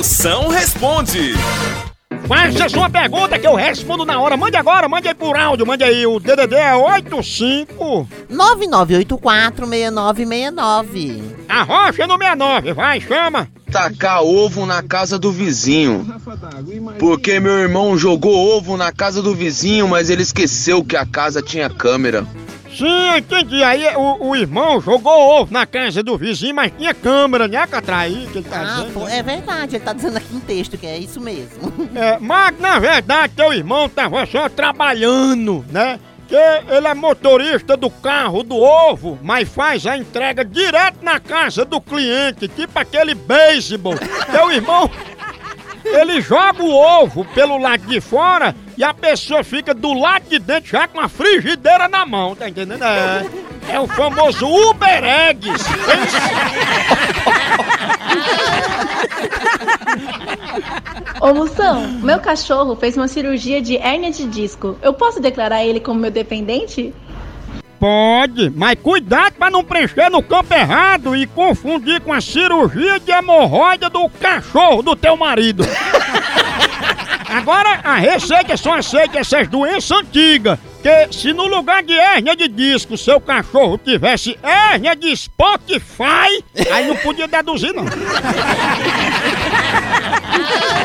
Moção responde. Faça sua pergunta que eu respondo na hora. Mande agora, mande aí por áudio, mande aí. O DDD é 85. 99846969. A rocha no 69, vai, chama. tacar ovo na casa do vizinho. Porque meu irmão jogou ovo na casa do vizinho, mas ele esqueceu que a casa tinha câmera. Sim, eu entendi. Aí o, o irmão jogou ovo na casa do vizinho, mas tinha câmera, né, Catraí? Que ele tá Ah, dizendo, pô, é verdade, ele tá dizendo aqui em texto que é isso mesmo. É, mas na verdade teu irmão tava só trabalhando, né? Que ele é motorista do carro do ovo, mas faz a entrega direto na casa do cliente, tipo aquele beisebol. Teu irmão, ele joga o ovo pelo lado de fora e a pessoa fica do lado de dentro já com a frigideira na mão, tá entendendo? É, é o famoso Uber Eggs. Ô Moção, meu cachorro fez uma cirurgia de hérnia de disco. Eu posso declarar ele como meu dependente? Pode, mas cuidado pra não preencher no campo errado e confundir com a cirurgia de hemorroida do cachorro do teu marido. Agora, a receita só aceita essas doenças antigas. Que se no lugar de hérnia de disco seu cachorro tivesse hérnia de Spotify, aí não podia deduzir não.